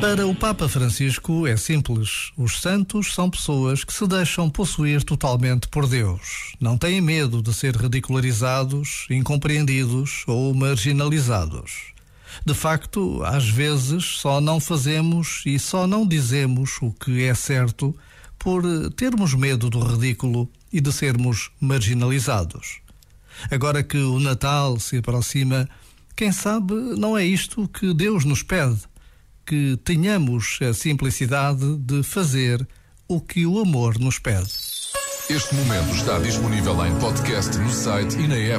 Para o Papa Francisco é simples. Os santos são pessoas que se deixam possuir totalmente por Deus. Não têm medo de ser ridicularizados, incompreendidos ou marginalizados. De facto, às vezes só não fazemos e só não dizemos o que é certo por termos medo do ridículo e de sermos marginalizados. Agora que o Natal se aproxima, quem sabe não é isto que Deus nos pede que tenhamos a simplicidade de fazer o que o amor nos pede. Este momento está disponível em podcast no site e na app.